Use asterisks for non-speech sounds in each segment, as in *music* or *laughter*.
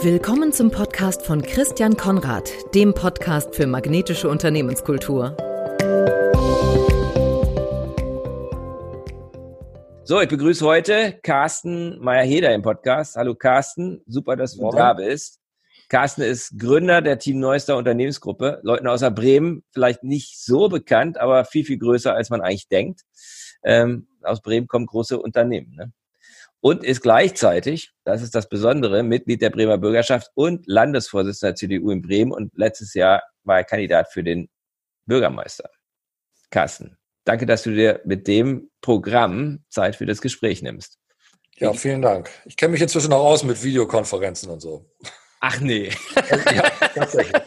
Willkommen zum Podcast von Christian Konrad, dem Podcast für magnetische Unternehmenskultur. So, ich begrüße heute Carsten Meyer-Heder im Podcast. Hallo Carsten, super, dass du da bist. Carsten ist Gründer der Team Neuster Unternehmensgruppe. Leuten außer Bremen vielleicht nicht so bekannt, aber viel, viel größer, als man eigentlich denkt. Ähm, aus Bremen kommen große Unternehmen. Ne? Und ist gleichzeitig, das ist das Besondere, Mitglied der Bremer Bürgerschaft und Landesvorsitzender der CDU in Bremen und letztes Jahr war er Kandidat für den Bürgermeister. Carsten, danke, dass du dir mit dem Programm Zeit für das Gespräch nimmst. Ja, vielen Dank. Ich kenne mich inzwischen auch aus mit Videokonferenzen und so. Ach nee. *laughs* ja, tatsächlich.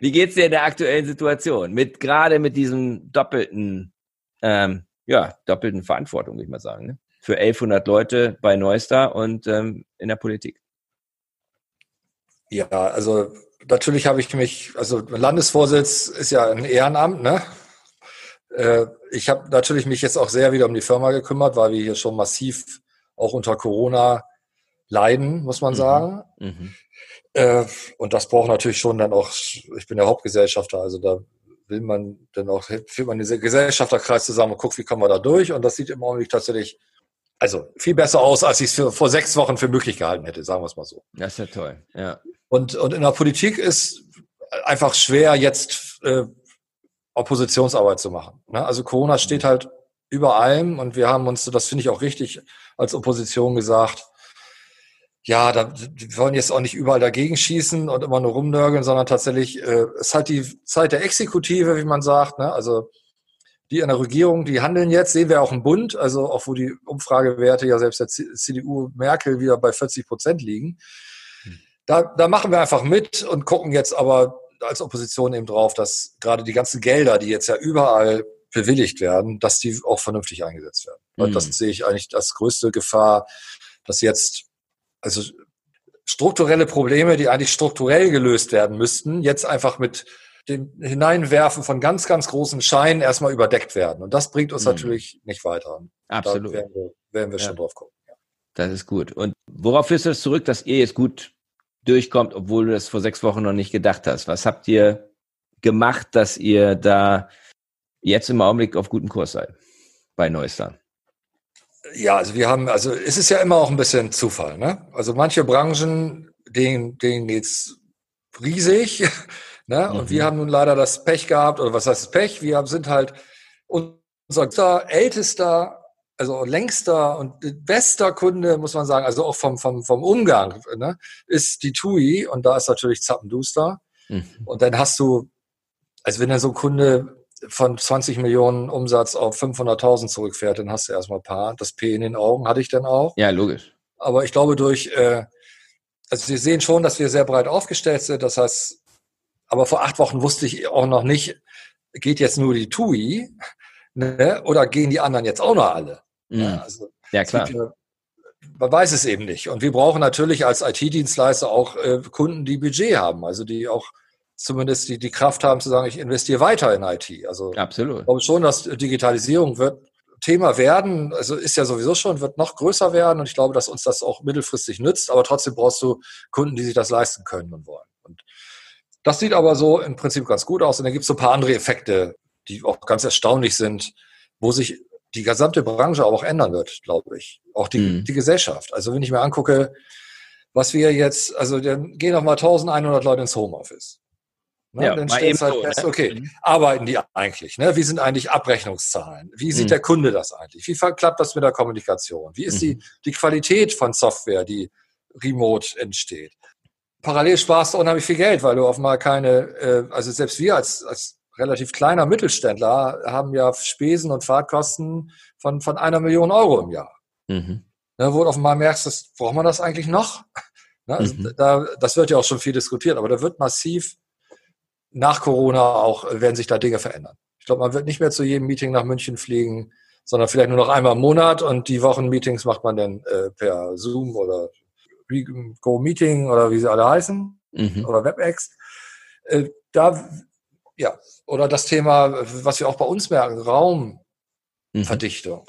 Wie geht's dir in der aktuellen Situation? Mit gerade mit diesem doppelten ähm, ja, doppelten Verantwortung, würde ich mal sagen. Ne? Für 1100 Leute bei Neustar und ähm, in der Politik. Ja, also natürlich habe ich mich, also Landesvorsitz ist ja ein Ehrenamt, ne? Äh, ich habe natürlich mich jetzt auch sehr wieder um die Firma gekümmert, weil wir hier schon massiv auch unter Corona leiden, muss man mhm. sagen. Mhm. Äh, und das braucht natürlich schon dann auch, ich bin der Hauptgesellschafter, also da will man dann auch, führt man diesen Gesellschafterkreis zusammen und guckt, wie kommen wir da durch. Und das sieht im Augenblick tatsächlich, also viel besser aus, als ich es vor sechs Wochen für möglich gehalten hätte, sagen wir es mal so. Das ist ja toll, ja. Und, und in der Politik ist einfach schwer, jetzt äh, Oppositionsarbeit zu machen. Ne? Also Corona steht halt über allem und wir haben uns, das finde ich auch richtig, als Opposition gesagt, ja, da, wir wollen jetzt auch nicht überall dagegen schießen und immer nur rumnörgeln, sondern tatsächlich äh, ist halt die Zeit der Exekutive, wie man sagt. Ne? Also die in der Regierung, die handeln jetzt, sehen wir auch im Bund, also auch wo die Umfragewerte ja selbst der CDU Merkel wieder bei 40 Prozent liegen. Hm. Da, da machen wir einfach mit und gucken jetzt aber als Opposition eben drauf, dass gerade die ganzen Gelder, die jetzt ja überall bewilligt werden, dass die auch vernünftig eingesetzt werden. Mhm. Und das sehe ich eigentlich als größte Gefahr, dass jetzt also strukturelle Probleme, die eigentlich strukturell gelöst werden müssten, jetzt einfach mit dem Hineinwerfen von ganz, ganz großen Scheinen erstmal überdeckt werden. Und das bringt uns mhm. natürlich nicht weiter. Absolut. Da werden wir, werden wir ja. schon drauf gucken. Das ist gut. Und worauf führst du das zurück, dass ihr jetzt gut durchkommt, obwohl du das vor sechs Wochen noch nicht gedacht hast? Was habt ihr gemacht, dass ihr da jetzt im Augenblick auf gutem Kurs seid bei Neustar? Ja, also wir haben, also es ist ja immer auch ein bisschen Zufall, ne? Also manche Branchen, denen, denen geht's riesig, *laughs* ne? Und mhm. wir haben nun leider das Pech gehabt, oder was heißt das Pech? Wir sind halt unser ältester, also längster und bester Kunde, muss man sagen, also auch vom, vom, vom Umgang, ne? ist die TUI und da ist natürlich Zappenduster. Mhm. Und dann hast du, also wenn dann so ein Kunde von 20 Millionen Umsatz auf 500.000 zurückfährt, dann hast du erstmal ein paar. Das P in den Augen hatte ich dann auch. Ja, logisch. Aber ich glaube durch, äh, also Sie sehen schon, dass wir sehr breit aufgestellt sind. Das heißt, aber vor acht Wochen wusste ich auch noch nicht, geht jetzt nur die TUI ne, oder gehen die anderen jetzt auch noch alle? Mhm. Ja, also, ja, klar. Ja, man weiß es eben nicht. Und wir brauchen natürlich als IT-Dienstleister auch äh, Kunden, die Budget haben, also die auch zumindest die, die Kraft haben zu sagen, ich investiere weiter in IT. Also Absolut. ich glaube schon, dass Digitalisierung wird Thema werden, also ist ja sowieso schon, wird noch größer werden und ich glaube, dass uns das auch mittelfristig nützt, aber trotzdem brauchst du Kunden, die sich das leisten können und wollen. Und das sieht aber so im Prinzip ganz gut aus und dann gibt es so ein paar andere Effekte, die auch ganz erstaunlich sind, wo sich die gesamte Branche auch ändern wird, glaube ich. Auch die, mhm. die Gesellschaft. Also wenn ich mir angucke, was wir jetzt, also dann gehen noch mal 1100 Leute ins Homeoffice. Ne? Ja, dann stellst halt so, fest, ne? okay, mhm. arbeiten die eigentlich? Ne? Wie sind eigentlich Abrechnungszahlen? Wie sieht mhm. der Kunde das eigentlich? Wie klappt das mit der Kommunikation? Wie ist mhm. die, die Qualität von Software, die remote entsteht? Parallel sparst du unheimlich viel Geld, weil du auf mal keine, äh, also selbst wir als, als relativ kleiner Mittelständler haben ja Spesen und Fahrtkosten von, von einer Million Euro im Jahr. Mhm. Ne, wo du auf einmal merkst, das, braucht man das eigentlich noch? *laughs* Ne, also mhm. da, das wird ja auch schon viel diskutiert, aber da wird massiv nach Corona auch äh, werden sich da Dinge verändern. Ich glaube, man wird nicht mehr zu jedem Meeting nach München fliegen, sondern vielleicht nur noch einmal im Monat und die Wochenmeetings macht man dann äh, per Zoom oder Go Meeting oder wie sie alle heißen mhm. oder WebEx. Äh, da ja oder das Thema, was wir auch bei uns merken, Raumverdichtung. Mhm.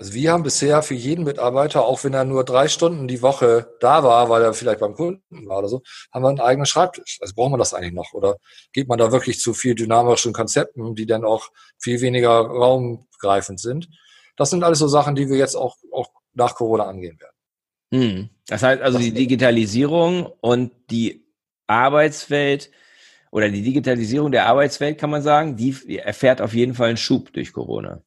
Also wir haben bisher für jeden Mitarbeiter, auch wenn er nur drei Stunden die Woche da war, weil er vielleicht beim Kunden war oder so, haben wir einen eigenen Schreibtisch. Also braucht man das eigentlich noch? Oder geht man da wirklich zu viel dynamischen Konzepten, die dann auch viel weniger raumgreifend sind? Das sind alles so Sachen, die wir jetzt auch, auch nach Corona angehen werden. Hm. Das heißt also, die Digitalisierung und die Arbeitswelt oder die Digitalisierung der Arbeitswelt, kann man sagen, die erfährt auf jeden Fall einen Schub durch Corona.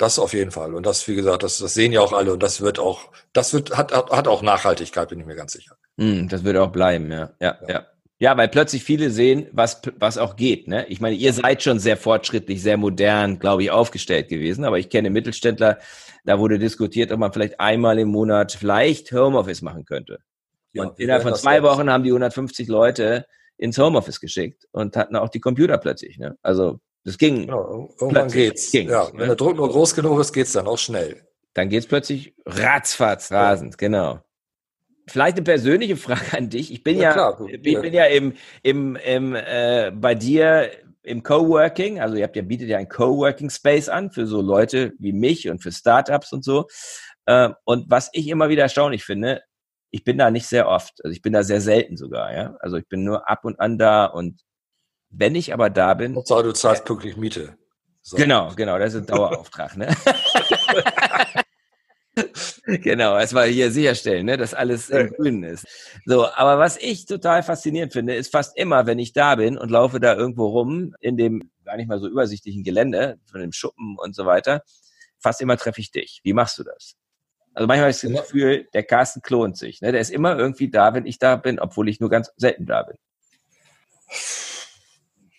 Das auf jeden Fall. Und das, wie gesagt, das, das sehen ja auch alle und das wird auch, das wird, hat, hat auch Nachhaltigkeit, bin ich mir ganz sicher. Mm, das wird auch bleiben, ja. Ja, ja. ja. ja weil plötzlich viele sehen, was, was auch geht. Ne? Ich meine, ihr seid schon sehr fortschrittlich, sehr modern, glaube ich, aufgestellt gewesen, aber ich kenne Mittelständler, da wurde diskutiert, ob man vielleicht einmal im Monat vielleicht Homeoffice machen könnte. Ja, und innerhalb von zwei Wochen haben die 150 Leute ins Homeoffice geschickt und hatten auch die Computer plötzlich. Ne? Also das ging. Genau, irgendwann geht's. Ging, ja, wenn ne? der Druck nur groß genug ist, geht's dann auch schnell. Dann geht's plötzlich ratzfatz rasend, ja. genau. Vielleicht eine persönliche Frage an dich. Ich bin ja, ja klar, ich bin ja im, im, im äh, bei dir im Coworking, also ihr habt ja bietet ja ein Coworking Space an für so Leute wie mich und für Startups und so. Äh, und was ich immer wieder erstaunlich finde, ich bin da nicht sehr oft, also ich bin da sehr selten sogar, ja. Also ich bin nur ab und an da und wenn ich aber da bin. Hauptsache, du zahlst pünktlich Miete. So. Genau, genau, das ist ein Dauerauftrag, ne? *laughs* genau, erstmal hier sicherstellen, ne, dass alles im Grünen ist. So, aber was ich total faszinierend finde, ist fast immer, wenn ich da bin und laufe da irgendwo rum in dem gar nicht mal so übersichtlichen Gelände von dem Schuppen und so weiter, fast immer treffe ich dich. Wie machst du das? Also manchmal habe ich das Gefühl, der Carsten klont sich. Ne? Der ist immer irgendwie da, wenn ich da bin, obwohl ich nur ganz selten da bin.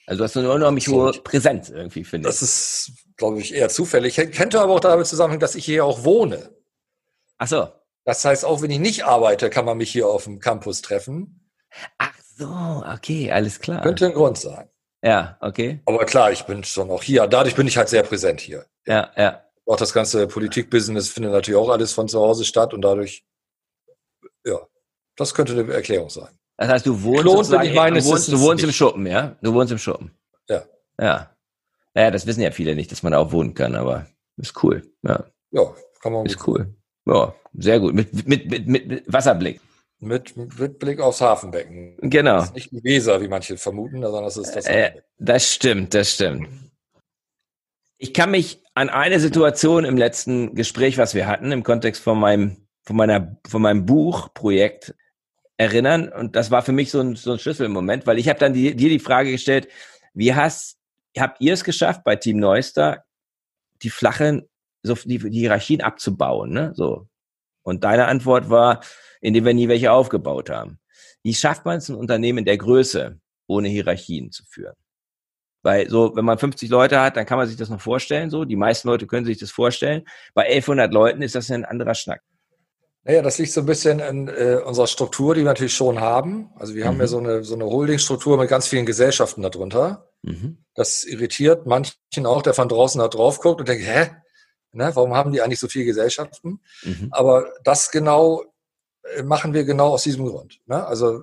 Also du hast eine unheimlich hohe Präsenz irgendwie, finde ich. Das ist, glaube ich, eher zufällig. Könnte aber auch damit zusammenhängen, dass ich hier auch wohne. Ach so. Das heißt, auch wenn ich nicht arbeite, kann man mich hier auf dem Campus treffen. Ach so, okay, alles klar. Könnte ein Grund sein. Ja, okay. Aber klar, ich bin schon auch hier. Dadurch bin ich halt sehr präsent hier. Ja, ja. Auch das ganze Politikbusiness findet natürlich auch alles von zu Hause statt und dadurch, ja, das könnte eine Erklärung sein. Das heißt, du wohnst, ich meine, du wohnst, du wohnst im Schuppen, ja? Du wohnst im Schuppen. Ja. Ja. Naja, das wissen ja viele nicht, dass man da auch wohnen kann, aber ist cool. Ja, ja kann man. Ist cool. Ja, sehr gut. Mit, mit, mit, mit Wasserblick. Mit, mit Blick aufs Hafenbecken. Genau. Das ist nicht die Weser, wie manche vermuten, sondern das ist das äh, Das stimmt, das stimmt. Ich kann mich an eine Situation im letzten Gespräch, was wir hatten, im Kontext von meinem, von meiner, von meinem Buchprojekt erinnern. Und das war für mich so ein, so ein Schlüsselmoment, weil ich habe dann dir die Frage gestellt, wie hast, habt ihr es geschafft bei Team Neuster, die flachen, so die, die Hierarchien abzubauen, ne? So. Und deine Antwort war, indem wir nie welche aufgebaut haben. Wie schafft man es, ein Unternehmen der Größe ohne Hierarchien zu führen? Weil so, wenn man 50 Leute hat, dann kann man sich das noch vorstellen, so. Die meisten Leute können sich das vorstellen. Bei 1100 Leuten ist das ein anderer Schnack. Naja, das liegt so ein bisschen in äh, unserer Struktur, die wir natürlich schon haben. Also wir mhm. haben ja mhm. so eine, so eine Holdingstruktur mit ganz vielen Gesellschaften darunter. Mhm. Das irritiert manchen auch, der von draußen da drauf guckt und denkt, hä? Ne, warum haben die eigentlich so viele Gesellschaften? Mhm. Aber das genau äh, machen wir genau aus diesem Grund. Ne? Also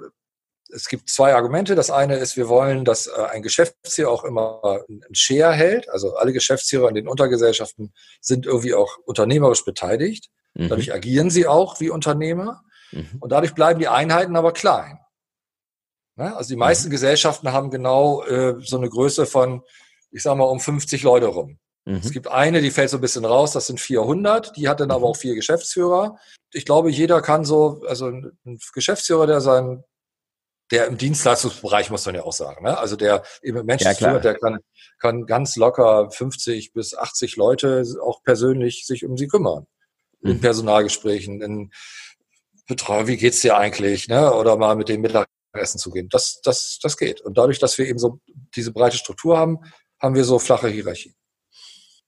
es gibt zwei Argumente. Das eine ist, wir wollen, dass äh, ein Geschäftsführer auch immer ein Share hält. Also alle Geschäftsführer in den Untergesellschaften sind irgendwie auch unternehmerisch beteiligt. Mhm. Dadurch agieren sie auch wie Unternehmer. Mhm. Und dadurch bleiben die Einheiten aber klein. Ne? Also die meisten mhm. Gesellschaften haben genau äh, so eine Größe von, ich sag mal, um 50 Leute rum. Mhm. Es gibt eine, die fällt so ein bisschen raus, das sind 400, die hat dann aber mhm. auch vier Geschäftsführer. Ich glaube, jeder kann so, also ein Geschäftsführer, der sein, der im Dienstleistungsbereich muss man ja auch sagen, ne? also der eben Menschen ja, führt, der kann, kann ganz locker 50 bis 80 Leute auch persönlich sich um sie kümmern in mhm. Personalgesprächen, in Betreuung, wie geht's dir eigentlich, ne? Oder mal mit dem Mittagessen zu gehen. Das, das, das geht. Und dadurch, dass wir eben so diese breite Struktur haben, haben wir so flache Hierarchie.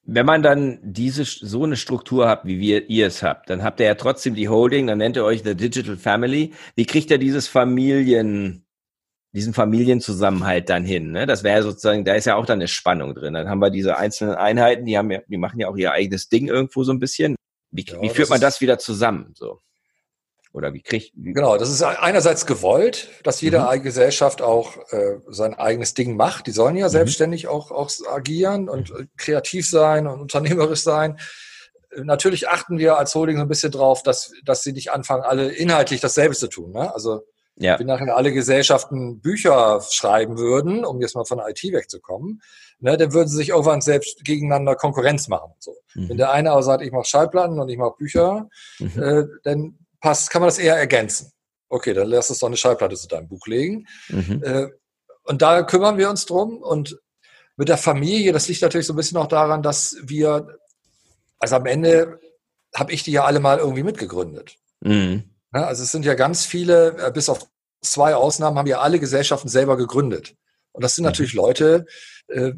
Wenn man dann diese so eine Struktur hat, wie wir, ihr es habt, dann habt ihr ja trotzdem die Holding, dann nennt ihr euch The Digital Family. Wie kriegt ihr dieses Familien, diesen Familienzusammenhalt dann hin? Ne? Das wäre sozusagen, da ist ja auch dann eine Spannung drin. Dann haben wir diese einzelnen Einheiten, die haben ja, die machen ja auch ihr eigenes Ding irgendwo so ein bisschen. Wie, ja, wie führt man das wieder zusammen? So? Oder wie kriegt. Wie genau, das ist einerseits gewollt, dass jede mhm. Gesellschaft auch äh, sein eigenes Ding macht. Die sollen ja mhm. selbstständig auch, auch agieren und mhm. kreativ sein und unternehmerisch sein. natürlich achten wir als Holding so ein bisschen drauf, dass, dass sie nicht anfangen, alle inhaltlich dasselbe zu tun. Ne? Also ja. wenn nachher alle Gesellschaften Bücher schreiben würden, um jetzt mal von IT wegzukommen, ne, dann würden sie sich irgendwann selbst gegeneinander Konkurrenz machen. So. Mhm. Wenn der eine aber sagt, ich mache Schallplatten und ich mache Bücher, mhm. äh, dann passt, kann man das eher ergänzen. Okay, dann lass uns doch eine Schallplatte zu deinem Buch legen. Mhm. Äh, und da kümmern wir uns drum. Und mit der Familie, das liegt natürlich so ein bisschen auch daran, dass wir, also am Ende habe ich die ja alle mal irgendwie mitgegründet. Mhm. Ja, also es sind ja ganz viele, äh, bis auf zwei Ausnahmen, haben ja alle Gesellschaften selber gegründet. Und das sind mhm. natürlich Leute, äh,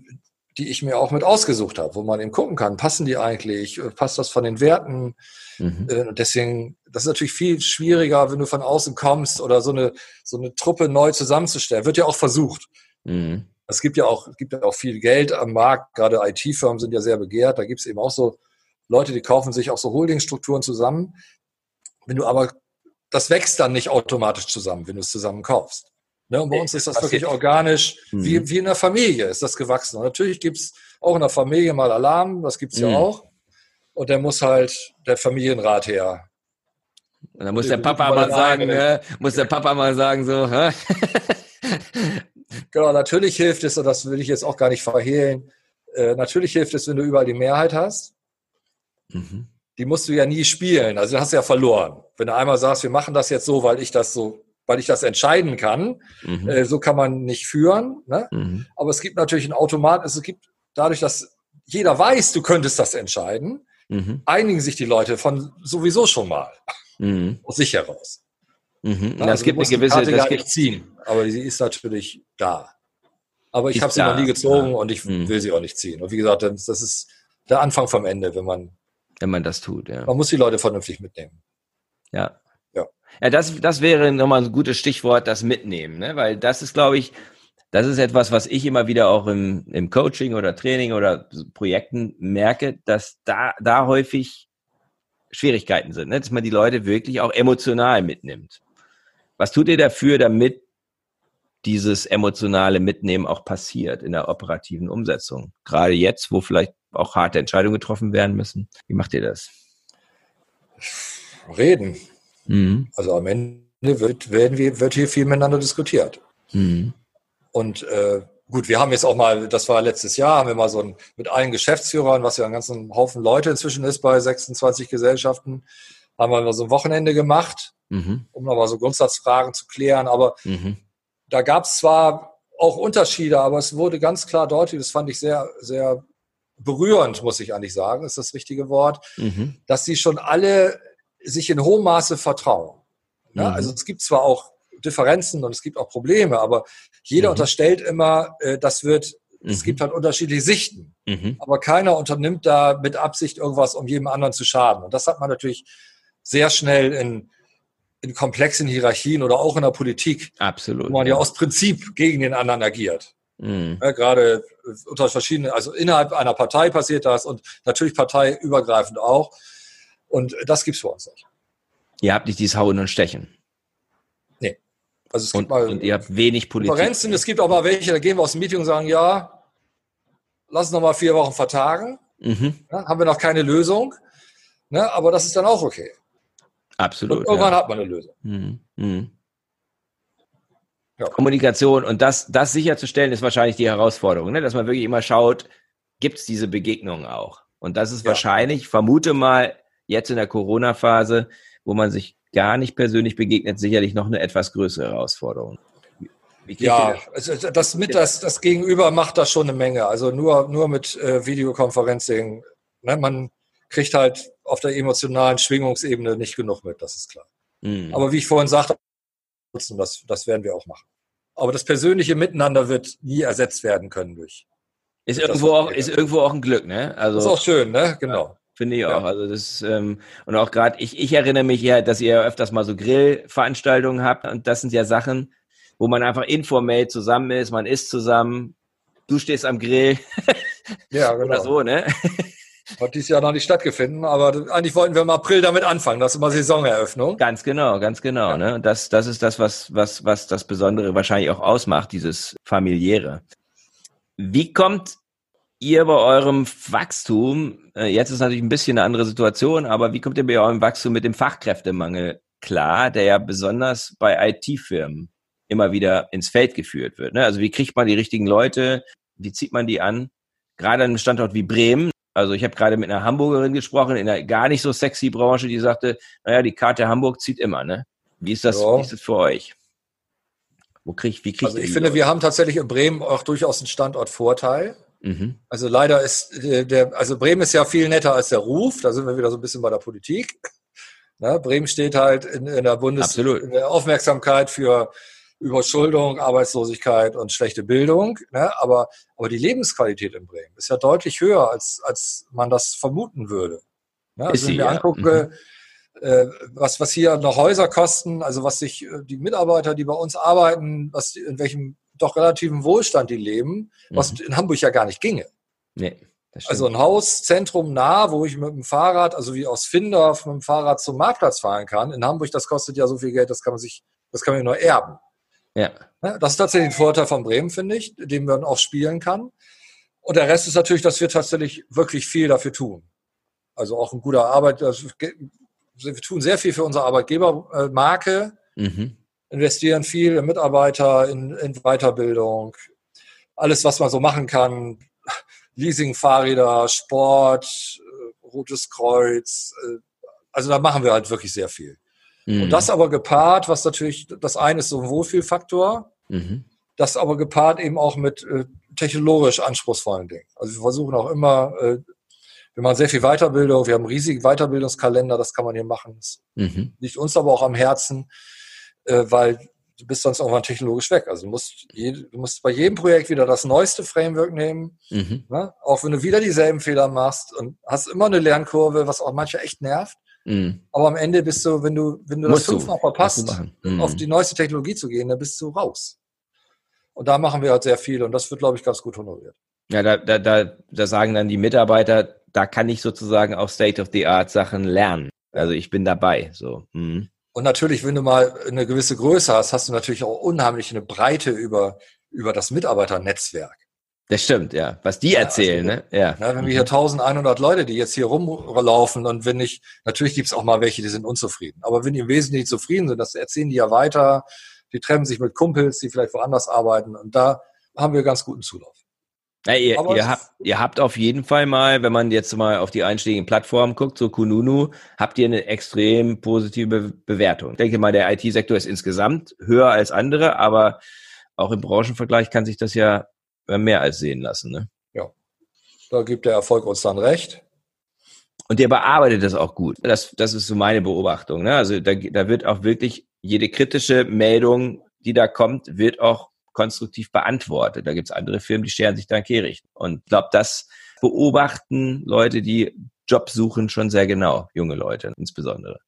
die ich mir auch mit ausgesucht habe, wo man eben gucken kann, passen die eigentlich, passt das von den Werten? Mhm. Äh, deswegen, das ist natürlich viel schwieriger, wenn du von außen kommst oder so eine, so eine Truppe neu zusammenzustellen. Wird ja auch versucht. Mhm. Es gibt ja auch, es gibt ja auch viel Geld am Markt, gerade IT-Firmen sind ja sehr begehrt. Da gibt es eben auch so Leute, die kaufen sich auch so Holdingstrukturen zusammen. Wenn du aber, das wächst dann nicht automatisch zusammen, wenn du es zusammen kaufst. Ne, und bei uns ist das wirklich organisch, mhm. wie, wie in der Familie ist das gewachsen. Und natürlich gibt es auch in der Familie mal Alarm, das gibt es mhm. ja auch. Und der muss halt der Familienrat her. Und dann muss der Papa mal sagen, ne? muss der Papa mal sagen so, hä? *laughs* genau, natürlich hilft es, und das will ich jetzt auch gar nicht verhehlen, äh, natürlich hilft es, wenn du überall die Mehrheit hast. Mhm. Die musst du ja nie spielen, also hast du ja verloren. Wenn du einmal sagst, wir machen das jetzt so, weil ich das so weil ich das entscheiden kann. Mhm. Äh, so kann man nicht führen. Ne? Mhm. Aber es gibt natürlich einen Automat, es gibt dadurch, dass jeder weiß, du könntest das entscheiden, mhm. einigen sich die Leute von sowieso schon mal mhm. aus sich heraus. Mhm. Na, also gibt eine gewisse Karte das gibt, ziehen, aber sie ist natürlich da. Aber ich habe sie noch nie gezogen ja. und ich mhm. will sie auch nicht ziehen. Und wie gesagt, das ist der Anfang vom Ende, wenn man wenn man das tut. Ja. Man muss die Leute vernünftig mitnehmen. Ja. Ja, das, das wäre nochmal ein gutes Stichwort, das Mitnehmen, ne? weil das ist, glaube ich, das ist etwas, was ich immer wieder auch im, im Coaching oder Training oder Projekten merke, dass da, da häufig Schwierigkeiten sind, ne? dass man die Leute wirklich auch emotional mitnimmt. Was tut ihr dafür, damit dieses emotionale Mitnehmen auch passiert in der operativen Umsetzung? Gerade jetzt, wo vielleicht auch harte Entscheidungen getroffen werden müssen. Wie macht ihr das? Reden. Mhm. Also am Ende wird, werden wir, wird hier viel miteinander diskutiert. Mhm. Und äh, gut, wir haben jetzt auch mal, das war letztes Jahr, haben wir mal so ein, mit allen Geschäftsführern, was ja ein ganzen Haufen Leute inzwischen ist bei 26 Gesellschaften, haben wir mal so ein Wochenende gemacht, mhm. um nochmal so Grundsatzfragen zu klären. Aber mhm. da gab es zwar auch Unterschiede, aber es wurde ganz klar deutlich, das fand ich sehr, sehr berührend, muss ich eigentlich sagen, ist das richtige Wort, mhm. dass sie schon alle sich in hohem Maße vertrauen. Ja, mhm. Also es gibt zwar auch Differenzen und es gibt auch Probleme, aber jeder mhm. unterstellt immer, äh, das wird, es mhm. gibt halt unterschiedliche Sichten. Mhm. Aber keiner unternimmt da mit Absicht irgendwas, um jedem anderen zu schaden. Und das hat man natürlich sehr schnell in, in komplexen Hierarchien oder auch in der Politik. Absolut. Wo man ja, ja aus Prinzip gegen den anderen agiert. Mhm. Ja, gerade unter verschiedenen, also innerhalb einer Partei passiert das und natürlich parteiübergreifend auch. Und das gibt es bei uns nicht. Ihr habt nicht dieses Hauen und Stechen. Nee. Also es gibt und, mal und ihr habt wenig Politik. Konferenzen, es gibt auch mal welche, da gehen wir aus dem Meeting und sagen, ja, lass uns noch mal vier Wochen vertagen. Mhm. Ja, haben wir noch keine Lösung. Ne, aber das ist dann auch okay. Absolut. Und irgendwann ja. hat man eine Lösung. Mhm. Mhm. Ja. Kommunikation und das, das sicherzustellen, ist wahrscheinlich die Herausforderung, ne? dass man wirklich immer schaut, gibt es diese Begegnungen auch? Und das ist wahrscheinlich, vermute mal, jetzt in der Corona-Phase, wo man sich gar nicht persönlich begegnet, sicherlich noch eine etwas größere Herausforderung. Ja, das, das mit das, das Gegenüber macht das schon eine Menge. Also nur, nur mit äh, Videoconferencing. Ne, man kriegt halt auf der emotionalen Schwingungsebene nicht genug mit, das ist klar. Mhm. Aber wie ich vorhin sagte, das, das werden wir auch machen. Aber das persönliche Miteinander wird nie ersetzt werden können durch. Ist irgendwo auch, ist irgendwo auch ein Glück, ne? Also. ist auch schön, ne? Genau. Finde ich ja. auch. Also das ähm, und auch gerade ich, ich erinnere mich ja, dass ihr öfters mal so Grillveranstaltungen habt und das sind ja Sachen, wo man einfach informell zusammen ist, man isst zusammen, du stehst am Grill. *laughs* ja, genau. Oder so, ne? *laughs* Hat dieses Jahr noch nicht stattgefunden, aber eigentlich wollten wir im April damit anfangen. Das ist immer Saisoneröffnung. Ganz genau, ganz genau. Ja. Ne? Und das, das ist das, was, was, was das Besondere wahrscheinlich auch ausmacht, dieses familiäre. Wie kommt ihr bei eurem Wachstum, äh, jetzt ist natürlich ein bisschen eine andere Situation, aber wie kommt ihr bei eurem Wachstum mit dem Fachkräftemangel klar, der ja besonders bei IT-Firmen immer wieder ins Feld geführt wird? Ne? Also wie kriegt man die richtigen Leute? Wie zieht man die an? Gerade an einem Standort wie Bremen. Also ich habe gerade mit einer Hamburgerin gesprochen, in einer gar nicht so sexy Branche, die sagte, naja, die Karte Hamburg zieht immer. Ne? Wie ist das, ja. wie ist das für euch? Wo krieg, wie kriegt also ich finde, Leute? wir haben tatsächlich in Bremen auch durchaus einen Standortvorteil. Mhm. Also leider ist der, also Bremen ist ja viel netter als der Ruf. Da sind wir wieder so ein bisschen bei der Politik. *laughs* Na, Bremen steht halt in, in der Bundes in der Aufmerksamkeit für Überschuldung, Arbeitslosigkeit und schlechte Bildung. Ne? Aber, aber die Lebensqualität in Bremen ist ja deutlich höher, als, als man das vermuten würde. Ne? Also wenn ich mir angucke, mhm. äh, was, was hier noch Häuser kosten, also was sich äh, die Mitarbeiter, die bei uns arbeiten, was, in welchem doch relativen Wohlstand die leben, was mhm. in Hamburg ja gar nicht ginge. Nee, also ein Haus, Zentrum nah, wo ich mit dem Fahrrad, also wie aus Finder mit dem Fahrrad zum Marktplatz fahren kann. In Hamburg, das kostet ja so viel Geld, das kann man sich, das kann man nur erben. Ja. Das ist tatsächlich ein Vorteil von Bremen, finde ich, den man auch spielen kann. Und der Rest ist natürlich, dass wir tatsächlich wirklich viel dafür tun. Also auch ein guter Arbeit, wir tun sehr viel für unsere Arbeitgebermarke. Mhm investieren viel in Mitarbeiter, in, in Weiterbildung, alles, was man so machen kann. Leasing-Fahrräder, Sport, äh, Rotes Kreuz. Äh, also da machen wir halt wirklich sehr viel. Mhm. Und das aber gepaart, was natürlich, das eine ist so ein Wohlfühlfaktor, mhm. das aber gepaart eben auch mit äh, technologisch anspruchsvollen Dingen. Also wir versuchen auch immer, äh, wir machen sehr viel Weiterbildung, wir haben einen riesigen Weiterbildungskalender, das kann man hier machen. Das mhm. liegt uns aber auch am Herzen äh, weil du bist sonst irgendwann technologisch weg. Also du musst, je, du musst bei jedem Projekt wieder das neueste Framework nehmen, mhm. ne? auch wenn du wieder dieselben Fehler machst und hast immer eine Lernkurve, was auch manche echt nervt. Mhm. Aber am Ende bist du, wenn du, wenn du das fünfmal verpasst, mhm. auf die neueste Technologie zu gehen, dann bist du raus. Und da machen wir halt sehr viel und das wird, glaube ich, ganz gut honoriert. Ja, da, da, da, da sagen dann die Mitarbeiter, da kann ich sozusagen auch State-of-the-Art Sachen lernen. Also ich bin dabei. So. Mhm. Und natürlich, wenn du mal eine gewisse Größe hast, hast du natürlich auch unheimlich eine Breite über, über das Mitarbeiternetzwerk. Das stimmt, ja. Was die erzählen, also, ne? Ja. Na, wenn wir hier 1100 mhm. Leute, die jetzt hier rumlaufen und wenn nicht, natürlich gibt's auch mal welche, die sind unzufrieden. Aber wenn die im Wesentlichen zufrieden sind, das erzählen die ja weiter. Die treffen sich mit Kumpels, die vielleicht woanders arbeiten. Und da haben wir ganz guten Zulauf. Ja, ihr, ihr, habt, ihr habt auf jeden Fall mal, wenn man jetzt mal auf die einschlägigen Plattformen guckt, so Kununu, habt ihr eine extrem positive Bewertung. Ich denke mal, der IT-Sektor ist insgesamt höher als andere, aber auch im Branchenvergleich kann sich das ja mehr als sehen lassen. Ne? Ja, da gibt der Erfolg uns dann recht. Und der bearbeitet das auch gut. Das, das ist so meine Beobachtung. Ne? Also da, da wird auch wirklich jede kritische Meldung, die da kommt, wird auch konstruktiv beantwortet. Da gibt es andere Firmen, die scheren sich dann kehricht. Und ich glaube, das beobachten Leute, die Job suchen, schon sehr genau, junge Leute insbesondere.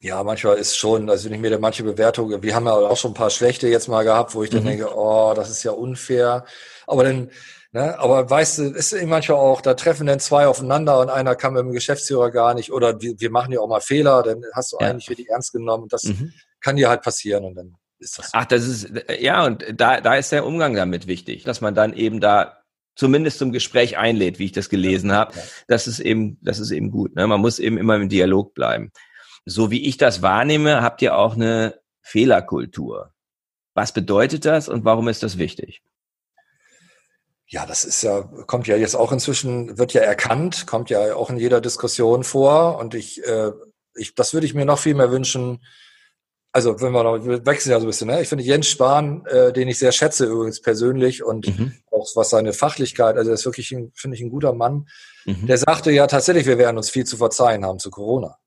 Ja, manchmal ist schon, also wenn ich mir da manche Bewertungen, wir haben ja auch schon ein paar schlechte jetzt mal gehabt, wo ich dann mhm. denke, oh, das ist ja unfair. Aber dann, ne, aber weißt du, ist eben manchmal auch, da treffen dann zwei aufeinander und einer kann mit dem Geschäftsführer gar nicht, oder wir, wir machen ja auch mal Fehler, dann hast du ja. eigentlich richtig ernst genommen und das mhm. kann dir halt passieren und dann ist das. Ach, das ist, ja, und da, da ist der Umgang damit wichtig, dass man dann eben da zumindest zum Gespräch einlädt, wie ich das gelesen ja, habe. Das ist eben, das ist eben gut. Ne? Man muss eben immer im Dialog bleiben. So wie ich das wahrnehme, habt ihr auch eine Fehlerkultur. Was bedeutet das und warum ist das wichtig? Ja, das ist ja, kommt ja jetzt auch inzwischen, wird ja erkannt, kommt ja auch in jeder Diskussion vor. Und ich, äh, ich das würde ich mir noch viel mehr wünschen, also wenn wir noch, wir wechseln ja so ein bisschen, ne? Ich finde Jens Spahn, äh, den ich sehr schätze übrigens persönlich und mhm. auch was seine Fachlichkeit, also er ist wirklich, finde ich, ein guter Mann. Mhm. Der sagte ja tatsächlich, wir werden uns viel zu verzeihen haben zu Corona.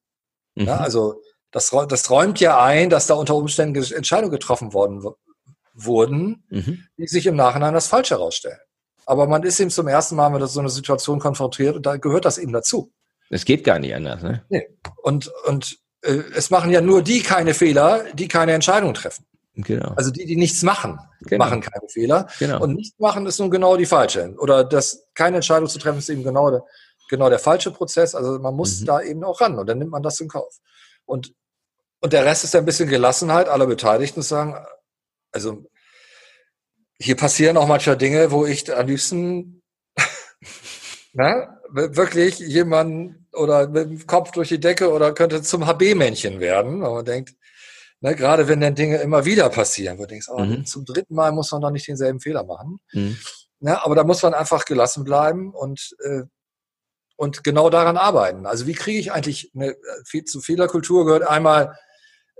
Mhm. Ja, also das, das räumt ja ein, dass da unter Umständen Entscheidungen getroffen worden wurden, mhm. die sich im Nachhinein als falsch herausstellen. Aber man ist eben zum ersten Mal mit so einer Situation konfrontiert und da gehört das eben dazu. Es geht gar nicht anders, ne? Nee. Und, und es machen ja nur die keine Fehler, die keine Entscheidung treffen. Genau. Also die, die nichts machen, genau. machen keine Fehler. Genau. Und nichts machen ist nun genau die falsche. Oder das keine Entscheidung zu treffen ist eben genau der, genau der falsche Prozess. Also man muss mhm. da eben auch ran und dann nimmt man das in Kauf. Und, und der Rest ist ein bisschen Gelassenheit aller Beteiligten zu sagen, also hier passieren auch manchmal Dinge, wo ich am liebsten *laughs* Na, wirklich jemand oder mit dem Kopf durch die Decke oder könnte zum HB-Männchen werden, weil man denkt, ne, gerade wenn dann Dinge immer wieder passieren, wo du denkst, oh, mhm. zum dritten Mal muss man doch nicht denselben Fehler machen. Mhm. Ne, aber da muss man einfach gelassen bleiben und, äh, und genau daran arbeiten. Also wie kriege ich eigentlich eine, viel, zu Fehlerkultur gehört einmal,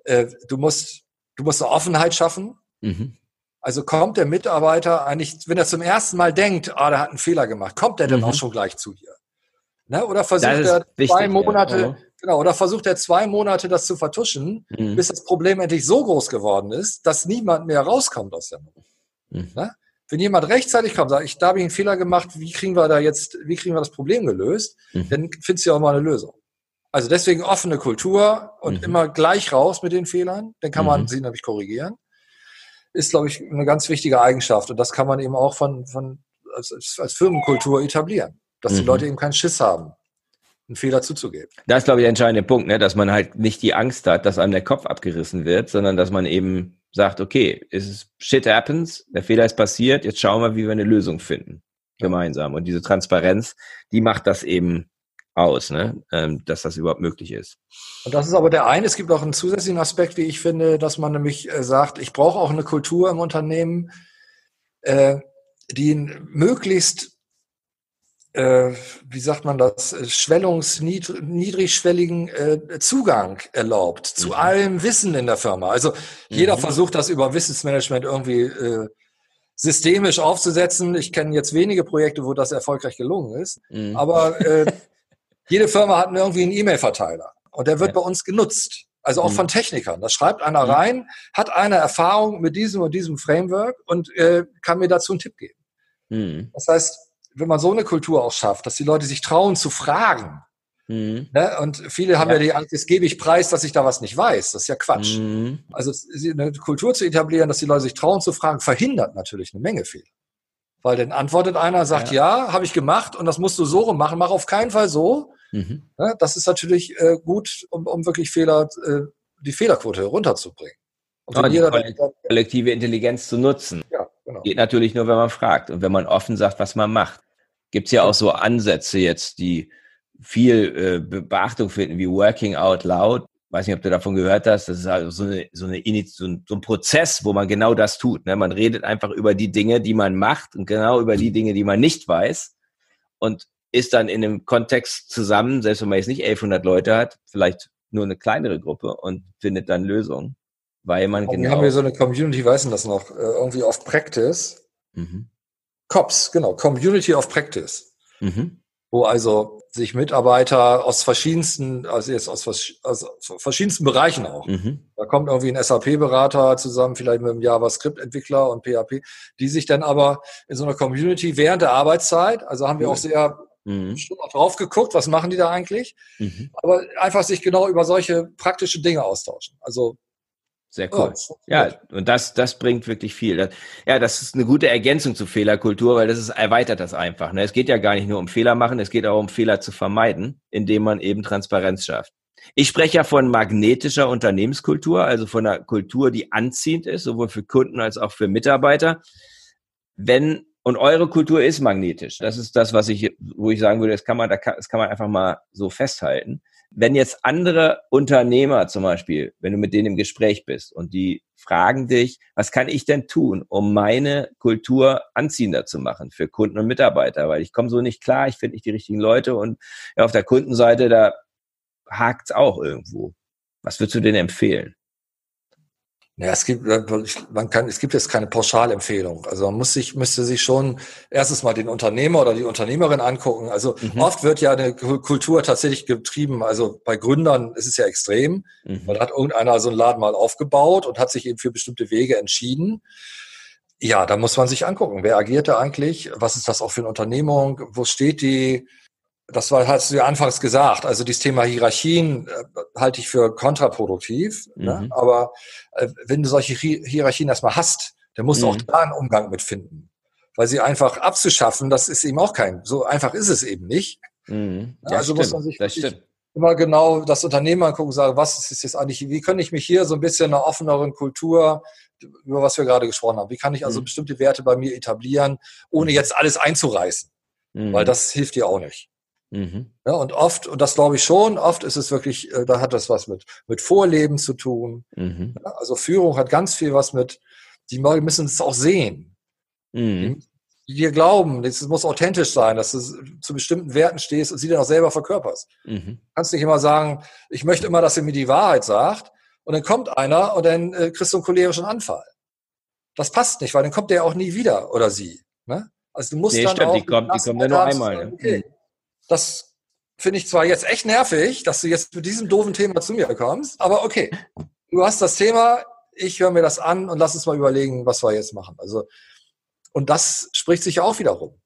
äh, du musst, du musst eine Offenheit schaffen. Mhm. Also kommt der Mitarbeiter eigentlich, wenn er zum ersten Mal denkt, ah, der hat einen Fehler gemacht, kommt er dann mhm. auch schon gleich zu dir? Ne? Oder versucht er wichtig, zwei Monate, ja. genau, oder versucht er zwei Monate das zu vertuschen, mhm. bis das Problem endlich so groß geworden ist, dass niemand mehr rauskommt aus der Nummer. Mhm. Ne? Wenn jemand rechtzeitig kommt, sagt, ich, da habe ich einen Fehler gemacht, wie kriegen wir da jetzt, wie kriegen wir das Problem gelöst, mhm. dann findest du ja auch mal eine Lösung. Also deswegen offene Kultur und mhm. immer gleich raus mit den Fehlern, dann kann man mhm. sie nämlich korrigieren ist, glaube ich, eine ganz wichtige Eigenschaft. Und das kann man eben auch von, von als, als Firmenkultur etablieren, dass mhm. die Leute eben keinen Schiss haben, einen Fehler zuzugeben. Das ist, glaube ich, der entscheidende Punkt, ne? dass man halt nicht die Angst hat, dass einem der Kopf abgerissen wird, sondern dass man eben sagt, okay, es ist shit happens, der Fehler ist passiert, jetzt schauen wir, wie wir eine Lösung finden. Gemeinsam. Und diese Transparenz, die macht das eben aus, ne? Ähm, dass das überhaupt möglich ist. Und das ist aber der eine. Es gibt auch einen zusätzlichen Aspekt, wie ich finde, dass man nämlich äh, sagt, ich brauche auch eine Kultur im Unternehmen, äh, die möglichst wie sagt man das, schwellungsniedrigschwelligen äh, Zugang erlaubt zu mhm. allem Wissen in der Firma. Also jeder mhm. versucht das über Wissensmanagement irgendwie äh, systemisch aufzusetzen. Ich kenne jetzt wenige Projekte, wo das erfolgreich gelungen ist. Mhm. Aber äh, *laughs* Jede Firma hat irgendwie einen E-Mail-Verteiler und der wird ja. bei uns genutzt. Also auch mhm. von Technikern. Da schreibt einer mhm. rein, hat eine Erfahrung mit diesem und diesem Framework und äh, kann mir dazu einen Tipp geben. Mhm. Das heißt, wenn man so eine Kultur auch schafft, dass die Leute sich trauen zu fragen, Mhm. Ne? Und viele haben ja. ja die Angst, jetzt gebe ich preis, dass ich da was nicht weiß. Das ist ja Quatsch. Mhm. Also eine Kultur zu etablieren, dass die Leute sich trauen zu fragen, verhindert natürlich eine Menge Fehler. Weil dann antwortet einer, sagt, ja, ja habe ich gemacht und das musst du so machen, mach auf keinen Fall so. Mhm. Ja, das ist natürlich äh, gut, um, um wirklich Fehler, äh, die Fehlerquote runterzubringen. Und ja, jeder die kollektive Intelligenz zu nutzen. Ja, genau. Geht natürlich nur, wenn man fragt und wenn man offen sagt, was man macht. Gibt es ja auch so Ansätze jetzt, die viel äh, Beachtung finden, wie Working Out Loud. Weiß nicht, ob du davon gehört hast. Das ist also so, eine, so, eine, so, ein, so ein Prozess, wo man genau das tut. Ne? Man redet einfach über die Dinge, die man macht und genau über die Dinge, die man nicht weiß. Und ist dann in einem Kontext zusammen, selbst wenn man jetzt nicht 1100 Leute hat, vielleicht nur eine kleinere Gruppe und findet dann Lösungen, weil man und genau. Wir haben hier so eine Community, weißen das noch, äh, irgendwie auf Practice. Mhm. COPS, genau, Community of Practice. Mhm. Wo also sich Mitarbeiter aus verschiedensten, also jetzt aus, aus verschiedensten Bereichen auch. Mhm. Da kommt irgendwie ein SAP-Berater zusammen, vielleicht mit einem JavaScript-Entwickler und PHP, die sich dann aber in so einer Community während der Arbeitszeit, also haben wir auch sehr Mhm. Schon mal drauf geguckt, was machen die da eigentlich? Mhm. Aber einfach sich genau über solche praktischen Dinge austauschen. Also sehr cool. Ja, ja, und das, das bringt wirklich viel. Ja, das ist eine gute Ergänzung zur Fehlerkultur, weil das ist, erweitert das einfach. Ne? Es geht ja gar nicht nur um Fehler machen, es geht auch um Fehler zu vermeiden, indem man eben Transparenz schafft. Ich spreche ja von magnetischer Unternehmenskultur, also von einer Kultur, die anziehend ist, sowohl für Kunden als auch für Mitarbeiter. Wenn und eure Kultur ist magnetisch. Das ist das, was ich, wo ich sagen würde, das kann man, das kann man einfach mal so festhalten. Wenn jetzt andere Unternehmer zum Beispiel, wenn du mit denen im Gespräch bist und die fragen dich, was kann ich denn tun, um meine Kultur anziehender zu machen für Kunden und Mitarbeiter? Weil ich komme so nicht klar, ich finde nicht die richtigen Leute und ja, auf der Kundenseite, da hakt's auch irgendwo. Was würdest du denen empfehlen? Ja, es gibt, äh, man kann, es gibt jetzt keine Pauschalempfehlung. Also man muss sich, müsste sich schon erstes mal den Unternehmer oder die Unternehmerin angucken. Also mhm. oft wird ja eine Kultur tatsächlich getrieben. Also bei Gründern ist es ja extrem. Mhm. Man hat irgendeiner so einen Laden mal aufgebaut und hat sich eben für bestimmte Wege entschieden. Ja, da muss man sich angucken. Wer agiert da eigentlich? Was ist das auch für eine Unternehmung? Wo steht die? Das war, hast du ja anfangs gesagt, also dieses Thema Hierarchien äh, halte ich für kontraproduktiv. Ne? Mhm. Ne? Aber äh, wenn du solche Hierarchien erstmal hast, dann musst du auch mhm. da einen Umgang mit finden. Weil sie einfach abzuschaffen, das ist eben auch kein, so einfach ist es eben nicht. Mhm. Ja, also stimmt. muss man sich immer genau das Unternehmen angucken und sagen, was ist jetzt eigentlich, wie kann ich mich hier so ein bisschen einer offeneren Kultur, über was wir gerade gesprochen haben, wie kann ich also mhm. bestimmte Werte bei mir etablieren, ohne mhm. jetzt alles einzureißen. Mhm. Weil das hilft dir auch nicht. Mhm. Ja, und oft, und das glaube ich schon, oft ist es wirklich, äh, da hat das was mit, mit Vorleben zu tun. Mhm. Ja, also Führung hat ganz viel was mit, die müssen es auch sehen. Mhm. Die, dir glauben, es muss authentisch sein, dass du zu bestimmten Werten stehst und sie dann auch selber verkörperst. Mhm. Du kannst nicht immer sagen, ich möchte immer, dass ihr mir die Wahrheit sagt, und dann kommt einer und dann äh, kriegst du einen cholerischen Anfall. Das passt nicht, weil dann kommt der auch nie wieder oder sie. Ne? Also du musst nee, dann stimmt, auch die kommt, die kommt ja nur einmal. Ne? Okay, mhm. Das finde ich zwar jetzt echt nervig, dass du jetzt mit diesem doofen Thema zu mir kommst, aber okay, du hast das Thema, ich höre mir das an und lass uns mal überlegen, was wir jetzt machen. Also und das spricht sich ja auch wiederum.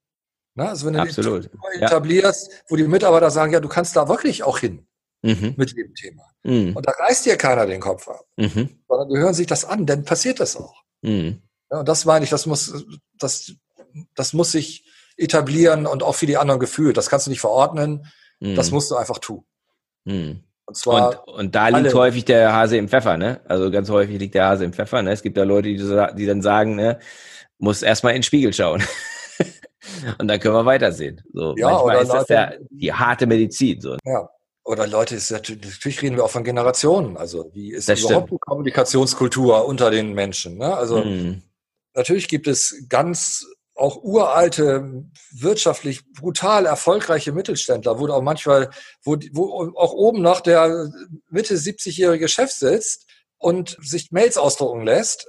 Ne? Also wenn du Absolut. etablierst, ja. wo die Mitarbeiter sagen, ja, du kannst da wirklich auch hin mhm. mit dem Thema. Mhm. Und da reißt dir keiner den Kopf ab, mhm. sondern die hören sich das an, dann passiert das auch. Mhm. Ja, und das meine ich, das muss, das, das muss sich etablieren und auch für die anderen gefühlt. Das kannst du nicht verordnen, das mhm. musst du einfach tun. Mhm. Und, zwar und, und da liegt alle. häufig der Hase im Pfeffer, ne? Also ganz häufig liegt der Hase im Pfeffer. Ne? Es gibt da Leute, die, die dann sagen, ne, muss erstmal in den Spiegel schauen. *laughs* und dann können wir weitersehen. So, ja, manchmal ist das ja die harte Medizin. So. Ja, oder Leute, natürlich reden wir auch von Generationen. Also wie ist das überhaupt stimmt. die Kommunikationskultur unter den Menschen? Ne? Also mhm. natürlich gibt es ganz auch uralte, wirtschaftlich brutal erfolgreiche Mittelständler, wo auch manchmal, wo, wo auch oben noch der Mitte 70-jährige Chef sitzt und sich Mails ausdrucken lässt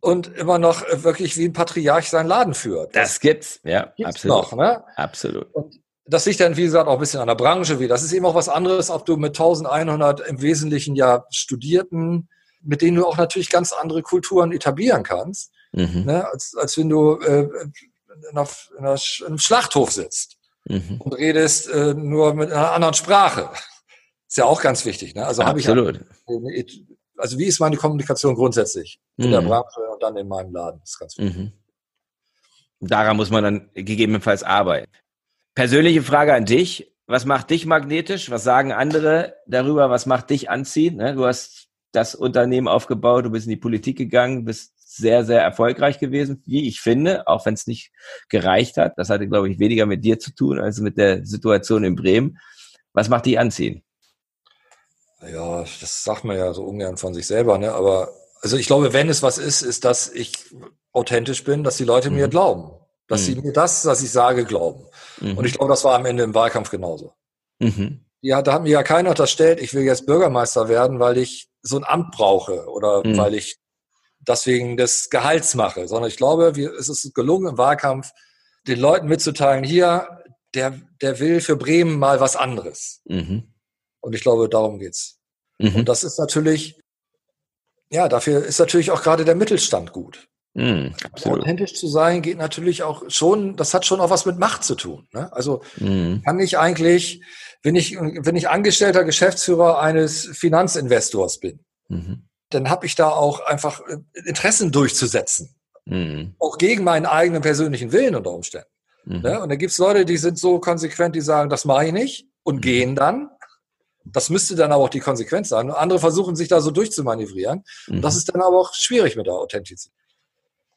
und immer noch wirklich wie ein Patriarch seinen Laden führt. Das, gibt's, ja, gibt's absolut. Noch, ne? Absolut. Und das liegt dann, wie gesagt, auch ein bisschen an der Branche wie. Das ist eben auch was anderes, ob du mit 1100 im Wesentlichen ja Studierten, mit denen du auch natürlich ganz andere Kulturen etablieren kannst, mhm. ne, als, als wenn du äh, in, einer, in, einer, in einem Schlachthof sitzt mhm. und redest äh, nur mit einer anderen Sprache. Ist ja auch ganz wichtig. Ne? Also habe ich also wie ist meine Kommunikation grundsätzlich in der mhm. Branche und dann in meinem Laden? Das ist ganz wichtig. Mhm. Daran muss man dann gegebenenfalls arbeiten. Persönliche Frage an dich. Was macht dich magnetisch? Was sagen andere darüber? Was macht dich anziehen? Ne, du hast das Unternehmen aufgebaut, du bist in die Politik gegangen, bist sehr, sehr erfolgreich gewesen, wie ich finde, auch wenn es nicht gereicht hat. Das hatte, glaube ich, weniger mit dir zu tun als mit der Situation in Bremen. Was macht dich anziehen? Ja, das sagt man ja so ungern von sich selber, ne? Aber also ich glaube, wenn es was ist, ist, dass ich authentisch bin, dass die Leute mhm. mir glauben dass mhm. sie mir das, was ich sage, glauben. Mhm. Und ich glaube, das war am Ende im Wahlkampf genauso. Mhm. Ja, da hat mir ja keiner unterstellt, ich will jetzt Bürgermeister werden, weil ich so ein Amt brauche oder mhm. weil ich deswegen des Gehalts mache, sondern ich glaube, wir, es ist gelungen im Wahlkampf, den Leuten mitzuteilen, hier, der, der will für Bremen mal was anderes. Mhm. Und ich glaube, darum geht's. Mhm. Und das ist natürlich, ja, dafür ist natürlich auch gerade der Mittelstand gut. Mm, authentisch zu sein geht natürlich auch schon, das hat schon auch was mit Macht zu tun. Ne? Also mm. kann ich eigentlich, wenn ich, wenn ich angestellter Geschäftsführer eines Finanzinvestors bin, mhm. Dann habe ich da auch einfach äh, Interessen durchzusetzen. Mhm. Auch gegen meinen eigenen persönlichen Willen unter Umständen. Mhm. Ne? Und da gibt's Leute, die sind so konsequent, die sagen, das mache ich nicht und mhm. gehen dann. Das müsste dann aber auch die Konsequenz sein. andere versuchen sich da so durchzumanövrieren. Und das mhm. ist dann aber auch schwierig mit der Authentizität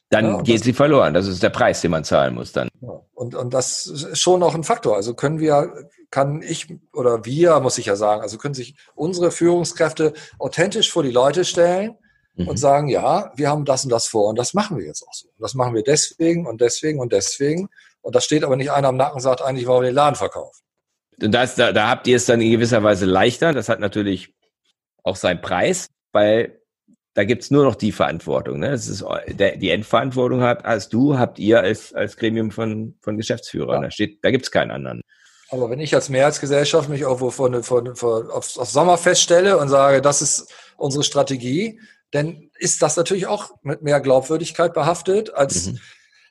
dann ja, geht sie verloren. Das ist der Preis, den man zahlen muss dann. Ja, und, und das ist schon noch ein Faktor. Also können wir, kann ich oder wir, muss ich ja sagen, also können sich unsere Führungskräfte authentisch vor die Leute stellen mhm. und sagen, ja, wir haben das und das vor und das machen wir jetzt auch so. Und das machen wir deswegen und deswegen und deswegen. Und da steht aber nicht einer am Nacken und sagt eigentlich, warum wir den Laden verkaufen. Und das, da, da habt ihr es dann in gewisser Weise leichter. Das hat natürlich auch seinen Preis, weil da gibt's nur noch die Verantwortung. Ne? Das ist, der, die Endverantwortung hat, als du, habt ihr als, als Gremium von, von Geschäftsführern. Ja. Da, steht, da gibt's keinen anderen. Aber wenn ich als Mehrheitsgesellschaft mich irgendwo von, von, von, aufs, aufs Sommerfest stelle und sage, das ist unsere Strategie, dann ist das natürlich auch mit mehr Glaubwürdigkeit behaftet, als mhm.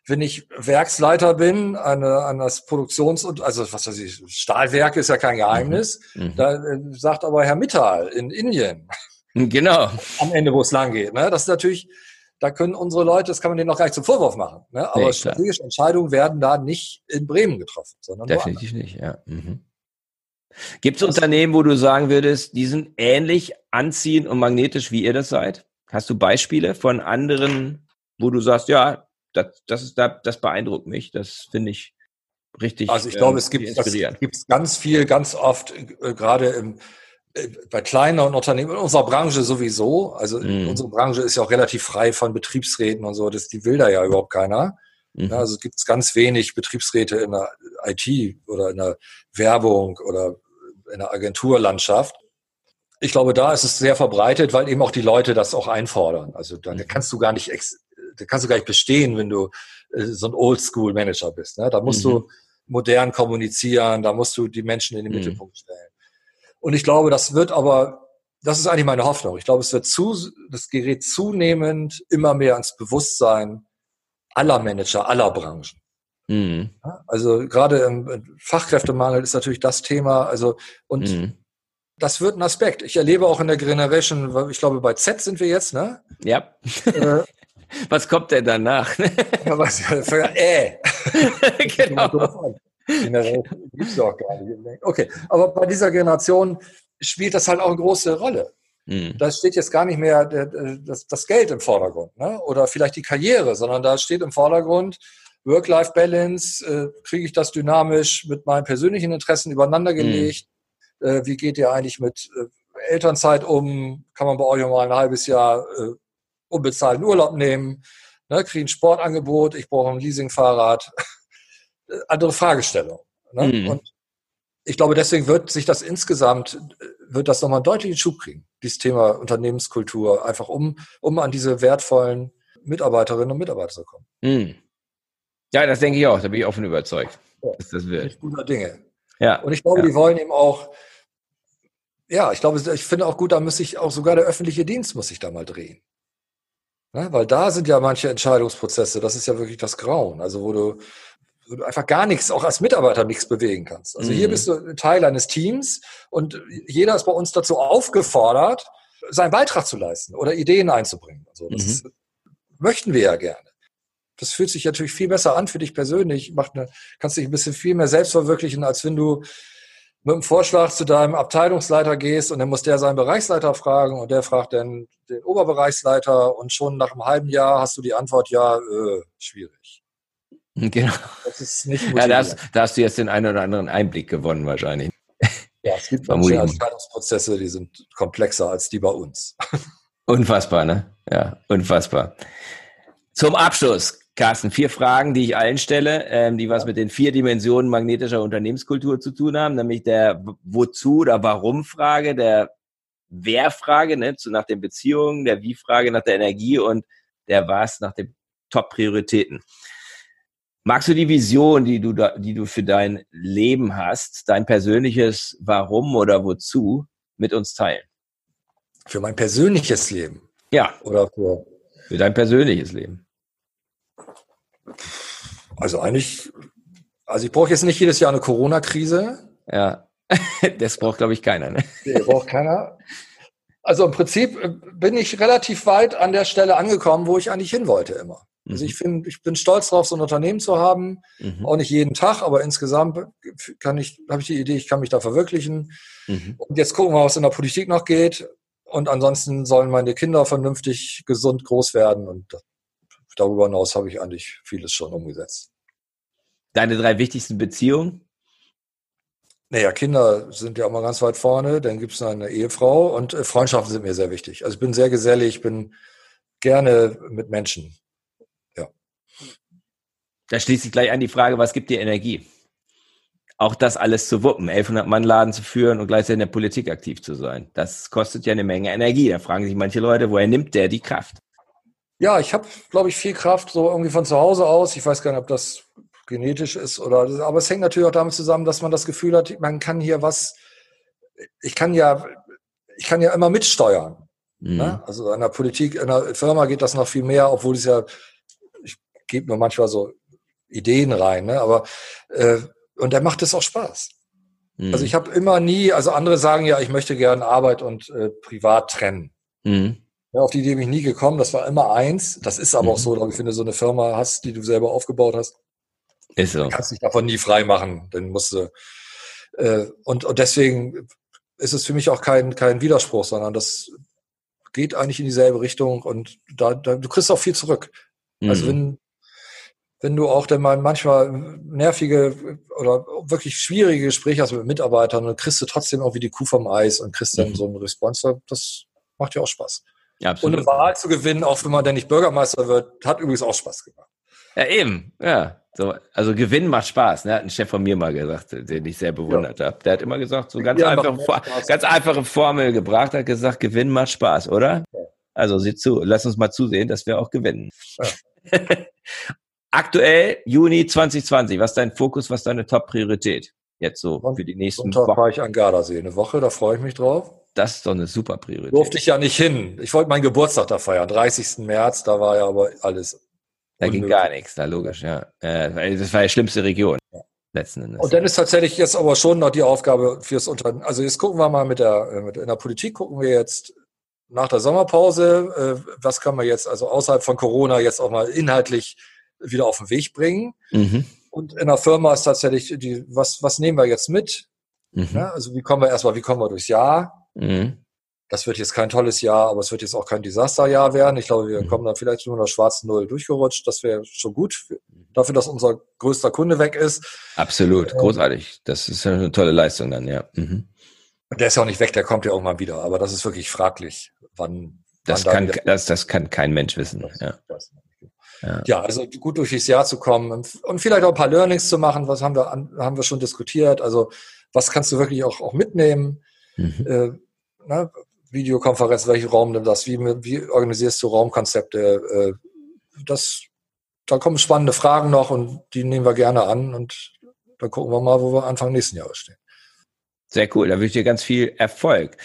wenn ich Werksleiter bin, eine, an das Produktions- und, also was weiß ich, Stahlwerk ist ja kein Geheimnis. Mhm. mhm. Da äh, sagt aber Herr Mittal in Indien, Genau. Am Ende, wo es lang geht. Ne? Das ist natürlich, da können unsere Leute, das kann man denen noch gar nicht zum Vorwurf machen. Ne? Aber nee, strategische Entscheidungen werden da nicht in Bremen getroffen, sondern Definitiv nicht, ja. Mhm. Gibt es Unternehmen, wo du sagen würdest, die sind ähnlich anziehend und magnetisch, wie ihr das seid? Hast du Beispiele von anderen, wo du sagst, ja, das, das, ist, das beeindruckt mich, das finde ich richtig. Also ich glaube, ähm, es gibt das gibt's ganz viel, ganz oft, äh, gerade im, bei kleineren Unternehmen, in unserer Branche sowieso. Also mm. unsere Branche ist ja auch relativ frei von Betriebsräten und so. Das, die will da ja überhaupt keiner. Mhm. Ja, also es gibt ganz wenig Betriebsräte in der IT oder in der Werbung oder in der Agenturlandschaft. Ich glaube, da ist es sehr verbreitet, weil eben auch die Leute das auch einfordern. Also da mhm. kannst du gar nicht, da kannst du gar nicht bestehen, wenn du äh, so ein Oldschool-Manager bist. Ne? Da musst mhm. du modern kommunizieren, da musst du die Menschen in den mhm. Mittelpunkt stellen. Und ich glaube, das wird aber, das ist eigentlich meine Hoffnung. Ich glaube, es wird zu, das gerät zunehmend immer mehr ans Bewusstsein aller Manager, aller Branchen. Mhm. Also gerade im Fachkräftemangel ist natürlich das Thema. Also und mhm. das wird ein Aspekt. Ich erlebe auch in der Generation, ich glaube bei Z sind wir jetzt, ne? Ja. Äh, *laughs* was kommt denn danach? ja, was, äh. *laughs* genau. Gibt's doch gar nicht. Okay, aber bei dieser Generation spielt das halt auch eine große Rolle. Mhm. Da steht jetzt gar nicht mehr das, das Geld im Vordergrund ne? oder vielleicht die Karriere, sondern da steht im Vordergrund Work-Life-Balance, äh, kriege ich das dynamisch mit meinen persönlichen Interessen übereinander mhm. Äh, wie geht ihr eigentlich mit äh, Elternzeit um? Kann man bei euch mal ein halbes Jahr äh, unbezahlten Urlaub nehmen? Ne? Kriege ein Sportangebot, ich brauche ein Leasingfahrrad. Äh, andere Fragestellung. Ne? Mhm. Und ich glaube, deswegen wird sich das insgesamt, wird das nochmal einen deutlichen Schub kriegen, dieses Thema Unternehmenskultur, einfach um, um an diese wertvollen Mitarbeiterinnen und Mitarbeiter zu kommen. Mhm. Ja, das denke ich auch, da bin ich offen überzeugt, ja, dass das wird. Guter Dinge. Ja. Und ich glaube, ja. die wollen eben auch, ja, ich glaube, ich finde auch gut, da muss sich auch sogar der öffentliche Dienst muss sich da mal drehen. Ne? Weil da sind ja manche Entscheidungsprozesse, das ist ja wirklich das Grauen. Also wo du wo du einfach gar nichts, auch als Mitarbeiter nichts bewegen kannst. Also mhm. hier bist du Teil eines Teams und jeder ist bei uns dazu aufgefordert, seinen Beitrag zu leisten oder Ideen einzubringen. Also das mhm. ist, möchten wir ja gerne. Das fühlt sich natürlich viel besser an für dich persönlich. Macht eine, kannst dich ein bisschen viel mehr selbst verwirklichen, als wenn du mit einem Vorschlag zu deinem Abteilungsleiter gehst und dann muss der seinen Bereichsleiter fragen und der fragt dann den Oberbereichsleiter und schon nach einem halben Jahr hast du die Antwort, ja, äh, schwierig. *laughs* Genau. Das ist nicht ja, da hast, da hast du jetzt den einen oder anderen Einblick gewonnen wahrscheinlich. Ja, es gibt manche Entscheidungsprozesse, die sind komplexer als die bei uns. *laughs* Unfassbar, ne? Ja, unfassbar. Zum Abschluss, Carsten, vier Fragen, die ich allen stelle, ähm, die was mit den vier Dimensionen magnetischer Unternehmenskultur zu tun haben, nämlich der Wozu- oder Warum-Frage, der Wer-Frage, ne, zu, nach den Beziehungen, der Wie-Frage nach der Energie und der Was nach den Top-Prioritäten. Magst du die Vision, die du, da, die du für dein Leben hast, dein persönliches Warum oder Wozu mit uns teilen? Für mein persönliches Leben? Ja. Oder für, für dein persönliches Leben? Also eigentlich, also ich brauche jetzt nicht jedes Jahr eine Corona-Krise. Ja, *laughs* das braucht, glaube ich, keiner. Ne? Nee, braucht keiner. Also im Prinzip äh, bin ich relativ weit an der Stelle angekommen, wo ich eigentlich hin wollte immer. Also ich finde, mhm. ich bin stolz darauf, so ein Unternehmen zu haben. Mhm. Auch nicht jeden Tag, aber insgesamt kann ich, habe ich die Idee, ich kann mich da verwirklichen. Mhm. Und jetzt gucken wir, was in der Politik noch geht. Und ansonsten sollen meine Kinder vernünftig gesund groß werden. Und darüber hinaus habe ich eigentlich vieles schon umgesetzt. Deine drei wichtigsten Beziehungen? Naja, Kinder sind ja auch mal ganz weit vorne. Dann gibt es eine Ehefrau und äh, Freundschaften sind mir sehr wichtig. Also ich bin sehr gesellig, ich bin gerne mit Menschen. Da schließt sich gleich an die Frage, was gibt dir Energie? Auch das alles zu wuppen, 1100 Mann Laden zu führen und gleichzeitig in der Politik aktiv zu sein. Das kostet ja eine Menge Energie. Da fragen sich manche Leute, woher nimmt der die Kraft? Ja, ich habe, glaube ich, viel Kraft so irgendwie von zu Hause aus. Ich weiß gar nicht, ob das genetisch ist oder, aber es hängt natürlich auch damit zusammen, dass man das Gefühl hat, man kann hier was, ich kann ja, ich kann ja immer mitsteuern. Mhm. Ne? Also in der Politik, in der Firma geht das noch viel mehr, obwohl es ja, ich gebe mir manchmal so Ideen rein, ne? aber äh, und er macht es auch Spaß. Mhm. Also ich habe immer nie, also andere sagen ja, ich möchte gerne Arbeit und äh, Privat trennen. Mhm. Ja, auf die Idee bin ich nie gekommen. Das war immer eins. Das ist aber mhm. auch so, dass ich finde, so eine Firma hast, die du selber aufgebaut hast, ist so. kannst dich davon nie frei machen. Dann musst du äh, und, und deswegen ist es für mich auch kein, kein Widerspruch, sondern das geht eigentlich in dieselbe Richtung und da, da du kriegst auch viel zurück. Also mhm. wenn wenn du auch dann mal manchmal nervige oder wirklich schwierige Gespräche hast mit Mitarbeitern, dann kriegst du trotzdem auch wie die Kuh vom Eis und kriegst dann mhm. so einen Response. Das macht ja auch Spaß. Ja, absolut. Und eine Wahl zu gewinnen, auch wenn man dann nicht Bürgermeister wird, hat übrigens auch Spaß gemacht. Ja, eben. Ja. So, also Gewinnen macht Spaß, ne? hat ein Chef von mir mal gesagt, den ich sehr bewundert ja. habe. Der hat immer gesagt, so ganz, ja, einfache, ganz einfache Formel gebracht, hat gesagt, Gewinnen macht Spaß, oder? Ja. Also sieh zu, lass uns mal zusehen, dass wir auch gewinnen. *laughs* Aktuell Juni 2020, was ist dein Fokus, was ist deine Top-Priorität? Jetzt so für die nächsten Sonntag Wochen. fahre ich an Gardasee, eine Woche, da freue ich mich drauf. Das ist doch eine super Priorität. Durfte ich ja nicht hin. Ich wollte meinen Geburtstag da feiern, 30. März, da war ja aber alles da ging gar nichts, da logisch, ja. Äh, das war die schlimmste Region. Ja. Letzten Endes. Und dann ist tatsächlich jetzt aber schon noch die Aufgabe fürs Unternehmen. Also jetzt gucken wir mal mit der, äh, mit, in der Politik gucken wir jetzt nach der Sommerpause, äh, was kann man jetzt also außerhalb von Corona jetzt auch mal inhaltlich wieder auf den Weg bringen. Mhm. Und in der Firma ist tatsächlich die, was, was nehmen wir jetzt mit? Mhm. Ja, also wie kommen wir erstmal, wie kommen wir durchs Jahr? Mhm das wird jetzt kein tolles Jahr, aber es wird jetzt auch kein Desasterjahr werden. Ich glaube, wir mhm. kommen dann vielleicht nur der schwarzen Null durchgerutscht. Das wäre schon gut dafür, dass unser größter Kunde weg ist. Absolut, ähm, großartig. Das ist eine tolle Leistung dann, ja. Mhm. Der ist ja auch nicht weg, der kommt ja irgendwann wieder. Aber das ist wirklich fraglich, wann. Das, kann, das, das kann kein Mensch wissen. Ja. Ja. ja. also gut durch das Jahr zu kommen und vielleicht auch ein paar Learnings zu machen. Was haben wir, haben wir schon diskutiert? Also was kannst du wirklich auch, auch mitnehmen? Mhm. Äh, na, Videokonferenz, welchen Raum nimm das, wie, wie organisierst du Raumkonzepte? Äh, das, da kommen spannende Fragen noch und die nehmen wir gerne an und dann gucken wir mal, wo wir Anfang nächsten Jahres stehen. Sehr cool, da wünsche ich dir ganz viel Erfolg.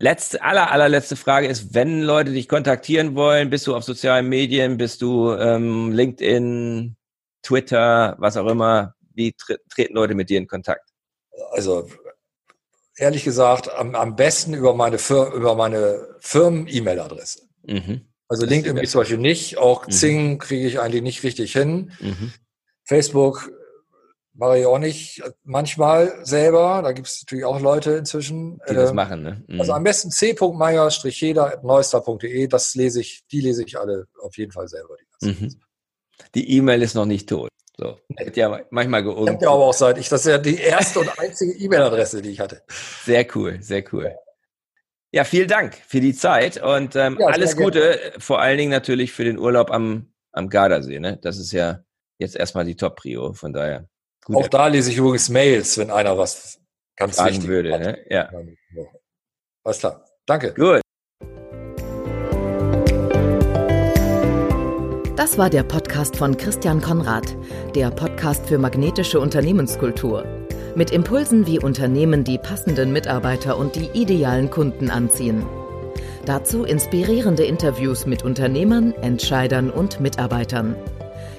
Letzte, aller, allerletzte Frage ist, wenn Leute dich kontaktieren wollen, bist du auf sozialen Medien, bist du ähm, LinkedIn, Twitter, was auch immer, wie tre treten Leute mit dir in Kontakt? Also ehrlich gesagt am, am besten über meine, Fir über meine Firmen-E-Mail-Adresse. Mhm. Also das LinkedIn zum Beispiel nicht, auch mhm. Xing kriege ich eigentlich nicht richtig hin. Mhm. Facebook mache ich auch nicht manchmal selber. Da gibt es natürlich auch Leute inzwischen. Die das ähm, machen, ne? Mhm. Also am besten c.meier-heder.neuster.de, das lese ich, die lese ich alle auf jeden Fall selber. Die mhm. E-Mail ist noch nicht tot. So, wird ja manchmal geungt. Ich aber auch seit ich, das ist ja die erste und einzige E-Mail-Adresse, die ich hatte. Sehr cool, sehr cool. Ja, vielen Dank für die Zeit und ähm, ja, alles Gute, gerne. vor allen Dingen natürlich für den Urlaub am, am Gardasee. Ne? Das ist ja jetzt erstmal die Top-Prio, von daher. Auch da lese ich übrigens Mails, wenn einer was ganz Fragen wichtig würde. Ne? Ja. Alles klar. Danke. Gut. Das war der Podcast von Christian Konrad, der Podcast für magnetische Unternehmenskultur. Mit Impulsen, wie Unternehmen die passenden Mitarbeiter und die idealen Kunden anziehen. Dazu inspirierende Interviews mit Unternehmern, Entscheidern und Mitarbeitern.